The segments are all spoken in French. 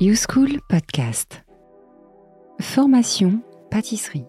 YouSchool Podcast. Formation pâtisserie.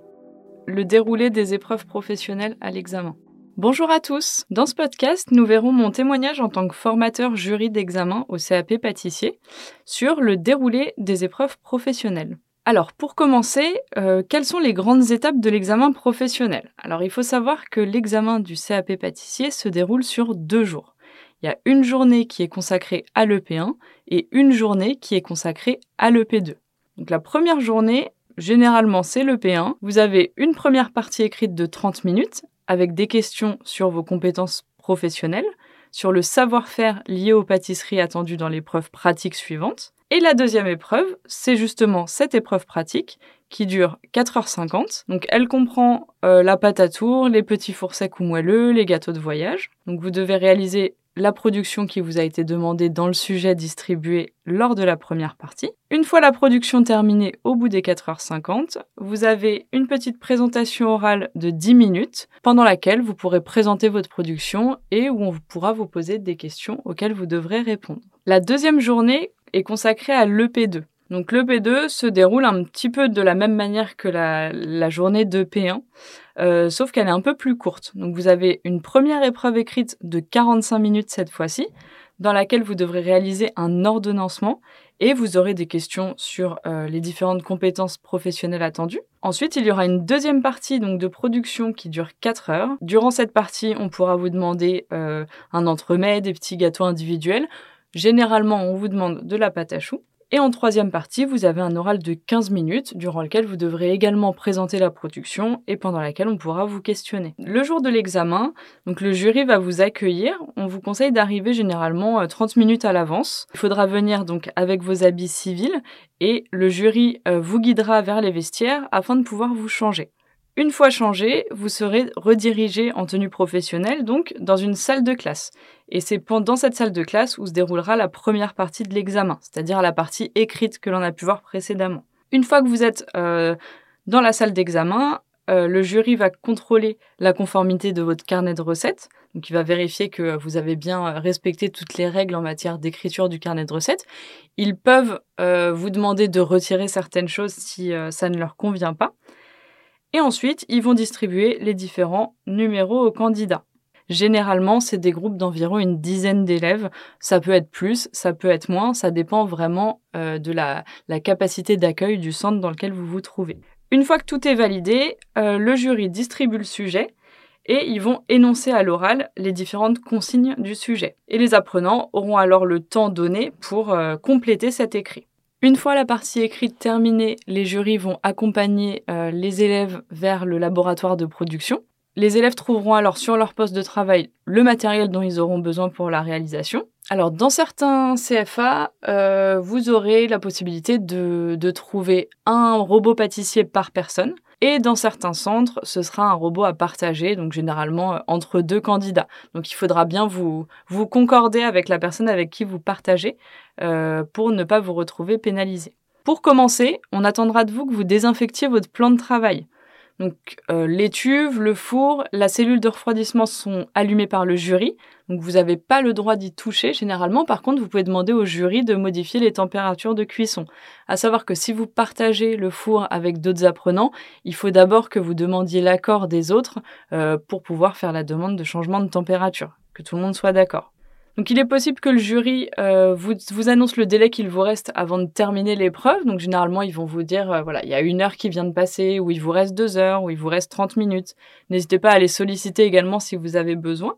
Le déroulé des épreuves professionnelles à l'examen. Bonjour à tous. Dans ce podcast, nous verrons mon témoignage en tant que formateur jury d'examen au CAP pâtissier sur le déroulé des épreuves professionnelles. Alors, pour commencer, euh, quelles sont les grandes étapes de l'examen professionnel? Alors, il faut savoir que l'examen du CAP pâtissier se déroule sur deux jours. Il y a une journée qui est consacrée à l'EP1 et une journée qui est consacrée à l'EP2. Donc la première journée, généralement c'est l'EP1. Vous avez une première partie écrite de 30 minutes avec des questions sur vos compétences professionnelles, sur le savoir-faire lié aux pâtisseries attendues dans l'épreuve pratique suivante. Et la deuxième épreuve, c'est justement cette épreuve pratique qui dure 4h50. Donc elle comprend euh, la pâte à tour, les petits fours secs ou moelleux, les gâteaux de voyage. Donc vous devez réaliser la production qui vous a été demandée dans le sujet distribué lors de la première partie. Une fois la production terminée au bout des 4h50, vous avez une petite présentation orale de 10 minutes pendant laquelle vous pourrez présenter votre production et où on pourra vous poser des questions auxquelles vous devrez répondre. La deuxième journée est consacrée à l'EP2. Donc l'EP2 se déroule un petit peu de la même manière que la, journée d'EP1, euh, sauf qu'elle est un peu plus courte. Donc vous avez une première épreuve écrite de 45 minutes cette fois-ci, dans laquelle vous devrez réaliser un ordonnancement et vous aurez des questions sur euh, les différentes compétences professionnelles attendues. Ensuite, il y aura une deuxième partie donc de production qui dure 4 heures. Durant cette partie, on pourra vous demander euh, un entremets, des petits gâteaux individuels. Généralement, on vous demande de la pâte à choux. Et en troisième partie, vous avez un oral de 15 minutes, durant lequel vous devrez également présenter la production et pendant laquelle on pourra vous questionner. Le jour de l'examen, donc le jury va vous accueillir. On vous conseille d'arriver généralement 30 euh, minutes à l'avance. Il faudra venir donc avec vos habits civils et le jury euh, vous guidera vers les vestiaires afin de pouvoir vous changer. Une fois changé, vous serez redirigé en tenue professionnelle, donc dans une salle de classe. Et c'est pendant cette salle de classe où se déroulera la première partie de l'examen, c'est-à-dire la partie écrite que l'on a pu voir précédemment. Une fois que vous êtes euh, dans la salle d'examen, euh, le jury va contrôler la conformité de votre carnet de recettes. Donc, il va vérifier que vous avez bien respecté toutes les règles en matière d'écriture du carnet de recettes. Ils peuvent euh, vous demander de retirer certaines choses si ça ne leur convient pas. Et ensuite, ils vont distribuer les différents numéros aux candidats. Généralement, c'est des groupes d'environ une dizaine d'élèves. Ça peut être plus, ça peut être moins, ça dépend vraiment euh, de la, capacité d'accueil du centre dans lequel vous vous trouvez. Une fois que tout est validé, euh, le jury distribue le sujet et ils vont énoncer à l'oral les différentes consignes du sujet. Et les apprenants auront alors le temps donné pour euh, compléter cet écrit. Une fois la partie écrite terminée, les jurys vont accompagner euh, les élèves vers le laboratoire de production. Les élèves trouveront alors sur leur poste de travail le matériel dont ils auront besoin pour la réalisation. Alors dans certains CFA, euh, vous aurez la possibilité de, de trouver un robot pâtissier par personne. Et dans certains centres, ce sera un robot à partager, donc généralement euh, entre deux candidats. Donc il faudra bien vous, concorder avec la personne avec qui vous partagez euh, pour ne pas vous retrouver pénalisé. Pour commencer, on attendra de vous que vous désinfectiez votre plan de travail. Donc euh, l'étuve, le four, la cellule de refroidissement sont allumés par le jury. Donc vous n'avez pas le droit d'y toucher généralement. Par contre, vous pouvez demander au jury de modifier les températures de cuisson. À savoir que si vous partagez le four avec d'autres apprenants, il faut d'abord que vous demandiez l'accord des autres euh, pour pouvoir faire la demande de changement de température, que tout le monde soit d'accord. Donc il est possible que le jury euh, vous, annonce le délai qu'il vous reste avant de terminer l'épreuve. Donc généralement, ils vont vous dire, euh, voilà, il y a une heure qui vient de passer, ou il vous reste deux heures, ou il vous reste 30 minutes. N'hésitez pas à les solliciter également si vous avez besoin.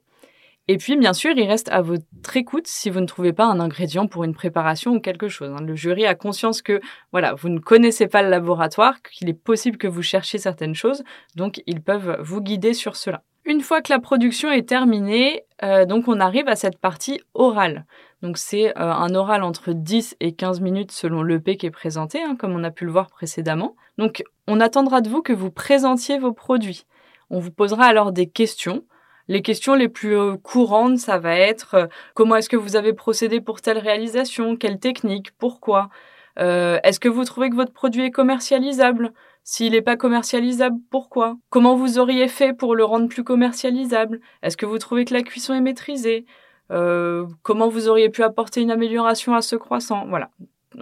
Et puis, bien sûr, il reste à votre écoute si vous ne trouvez pas un ingrédient pour une préparation ou quelque chose. Hein. Le jury a conscience que, voilà, vous ne connaissez pas le laboratoire, qu'il est possible que vous cherchiez certaines choses, donc ils peuvent vous guider sur cela. Une fois que la production est terminée, euh, donc on arrive à cette partie orale. Donc c'est euh, un oral entre 10 et 15 minutes selon l'EP qui est présenté, hein, comme on a pu le voir précédemment. Donc on attendra de vous que vous présentiez vos produits. On vous posera alors des questions. Les questions les plus euh, courantes, ça va être comment est-ce que vous avez procédé pour telle réalisation, quelle technique, pourquoi, est-ce que vous trouvez que votre produit est commercialisable? S'il n'est pas commercialisable, pourquoi? Comment vous auriez fait pour le rendre plus commercialisable? Est-ce que vous trouvez que la cuisson est maîtrisée? Euh, Comment vous auriez pu apporter une amélioration à ce croissant? Voilà.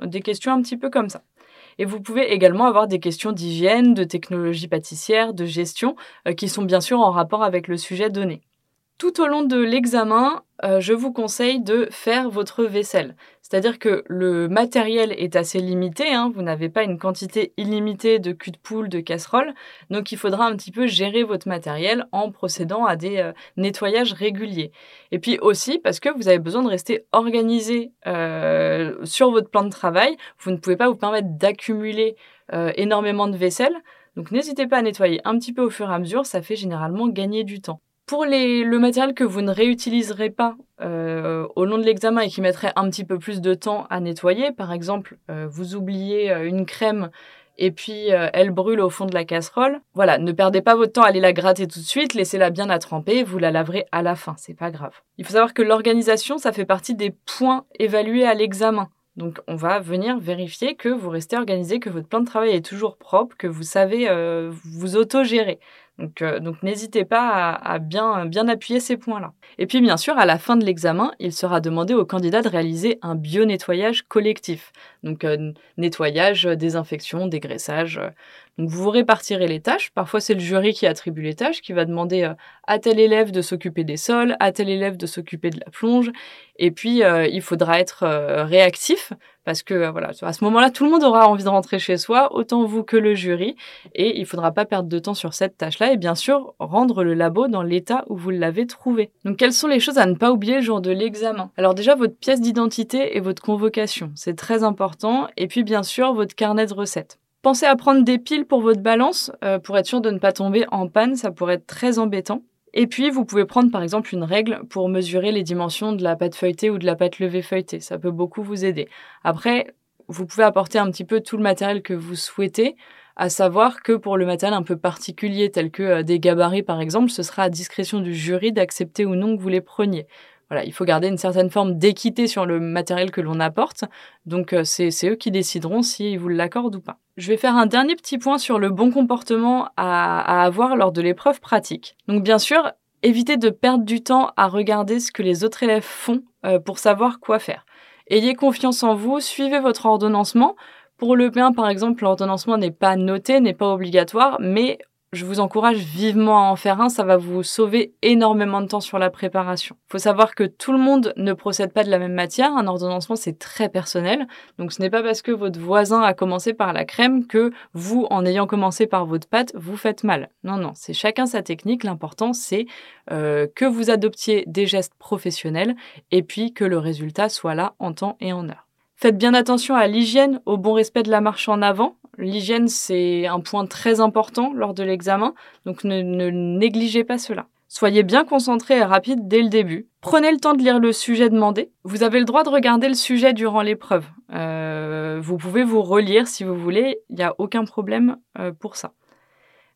des questions un petit peu comme ça. Et vous pouvez également avoir des questions d'hygiène, de technologie pâtissière, de gestion, euh, qui sont bien sûr en rapport avec le sujet donné. Tout au long de l'examen, euh, je vous conseille de faire votre vaisselle. C'est-à-dire que le matériel est assez limité, hein. vous n'avez pas une quantité illimitée de cul de poule, de casseroles, donc il faudra un petit peu gérer votre matériel en procédant à des euh, nettoyages réguliers. Et puis aussi parce que vous avez besoin de rester organisé euh, sur votre plan de travail, vous ne pouvez pas vous permettre d'accumuler énormément de vaisselle, donc n'hésitez pas à nettoyer un petit peu au fur et à mesure, ça fait généralement gagner du temps. Pour le matériel que vous ne réutiliserez pas euh, au long de l'examen et qui mettrait un petit peu plus de temps à nettoyer, par exemple, euh, vous oubliez euh, une crème et puis elle brûle au fond de la casserole. Voilà, ne perdez pas votre temps à aller la gratter tout de suite, laissez-la bien à tremper, vous la laverez à la fin, c'est pas grave. Il faut savoir que l'organisation, ça fait partie des points évalués à l'examen. Donc on va venir vérifier que vous restez organisé, que votre plan de travail est toujours propre, que vous savez vous autogérer. Euh, donc, n'hésitez pas à, bien, appuyer ces points-là. Et puis bien sûr, à la fin de l'examen, il sera demandé au candidat de réaliser un bio-nettoyage collectif. Donc euh, nettoyage, désinfection, dégraissage. Donc vous répartirez les tâches. Parfois c'est le jury qui attribue les tâches, qui va demander euh, à tel élève de s'occuper des sols, à tel élève de s'occuper de la plonge. Et puis il faudra être réactif parce que voilà, à ce moment-là, tout le monde aura envie de rentrer chez soi, autant vous que le jury, et il faudra pas perdre de temps sur cette tâche-là, et bien sûr, rendre le labo dans l'état où vous l'avez trouvé. Donc, quelles sont les choses à ne pas oublier le jour de l'examen? Alors déjà, votre pièce d'identité et votre convocation, c'est très important, et puis bien sûr, votre carnet de recettes. Pensez à prendre des piles pour votre balance, euh, pour être sûr de ne pas tomber en panne, ça pourrait être très embêtant. Et puis, vous pouvez prendre par exemple une règle pour mesurer les dimensions de la pâte feuilletée ou de la pâte levée feuilletée. Ça peut beaucoup vous aider. Après, vous pouvez apporter un petit peu tout le matériel que vous souhaitez, à savoir que pour le matériel un peu particulier, tel que euh, des gabarits par exemple, ce sera à discrétion du jury d'accepter ou non que vous les preniez. Voilà, il faut garder une certaine forme d'équité sur le matériel que l'on apporte. Donc euh, c'est eux qui décideront s'ils vous l'accordent ou pas. Je vais faire un dernier petit point sur le bon comportement à, avoir lors de l'épreuve pratique. Donc bien sûr, évitez de perdre du temps à regarder ce que les autres élèves font euh, pour savoir quoi faire. Ayez confiance en vous, suivez votre ordonnancement. Pour le P1, par exemple, l'ordonnancement n'est pas noté, n'est pas obligatoire, mais je vous encourage vivement à en faire un, ça va vous sauver énormément de temps sur la préparation. Il faut savoir que tout le monde ne procède pas de la même matière, un ordonnancement c'est très personnel, donc ce n'est pas parce que votre voisin a commencé par la crème que vous, en ayant commencé par votre pâte, vous faites mal. Non, non, c'est chacun sa technique, l'important c'est euh, que vous adoptiez des gestes professionnels et puis que le résultat soit là en temps et en heure. Faites bien attention à l'hygiène, au bon respect de la marche en avant. L'hygiène, c'est un point très important lors de l'examen, donc ne, négligez pas cela. Soyez bien concentré et rapide dès le début. Prenez le temps de lire le sujet demandé. Vous avez le droit de regarder le sujet durant l'épreuve. Euh, vous pouvez vous relire si vous voulez, il n'y a aucun problème euh, pour ça.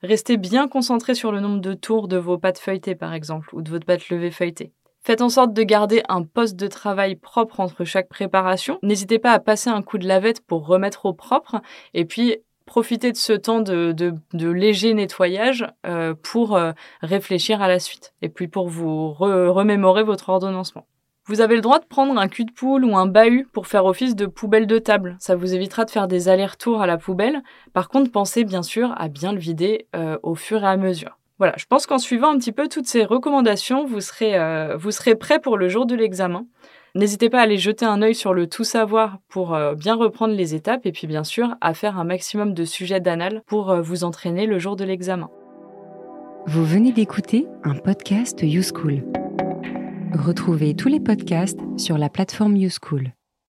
Restez bien concentré sur le nombre de tours de vos pattes feuilletées, par exemple, ou de votre patte levée feuilletée. Faites en sorte de garder un poste de travail propre entre chaque préparation. N'hésitez pas à passer un coup de lavette pour remettre au propre. Et puis, profitez de ce temps de, léger nettoyage euh, pour euh, réfléchir à la suite. Et puis pour vous remémorer votre ordonnancement. Vous avez le droit de prendre un cul de poule ou un bahut pour faire office de poubelle de table. Ça vous évitera de faire des allers-retours à la poubelle. Par contre, pensez bien sûr à bien le vider euh, au fur et à mesure. Voilà, je pense qu'en suivant un petit peu toutes ces recommandations, vous serez, euh, vous serez prêt pour le jour de l'examen. N'hésitez pas à aller jeter un œil sur le tout savoir pour euh, bien reprendre les étapes et puis bien sûr à faire un maximum de sujets d'anal pour euh, vous entraîner le jour de l'examen. Vous venez d'écouter un podcast YouSchool. Retrouvez tous les podcasts sur la plateforme YouSchool.